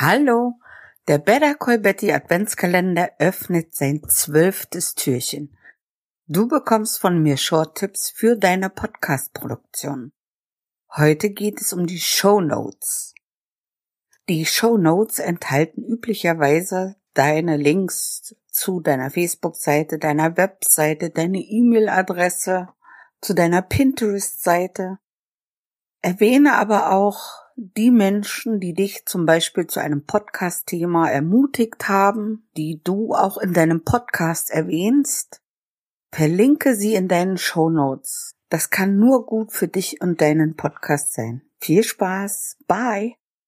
Hallo, der Better Call Betty Adventskalender öffnet sein zwölftes Türchen. Du bekommst von mir Short-Tipps für deine Podcast-Produktion. Heute geht es um die Show Notes. Die Show Notes enthalten üblicherweise deine Links zu deiner Facebook-Seite, deiner Webseite, deine E-Mail-Adresse, zu deiner Pinterest-Seite. Erwähne aber auch die Menschen, die dich zum Beispiel zu einem Podcast-Thema ermutigt haben, die du auch in deinem Podcast erwähnst, verlinke sie in deinen Show Notes. Das kann nur gut für dich und deinen Podcast sein. Viel Spaß. Bye.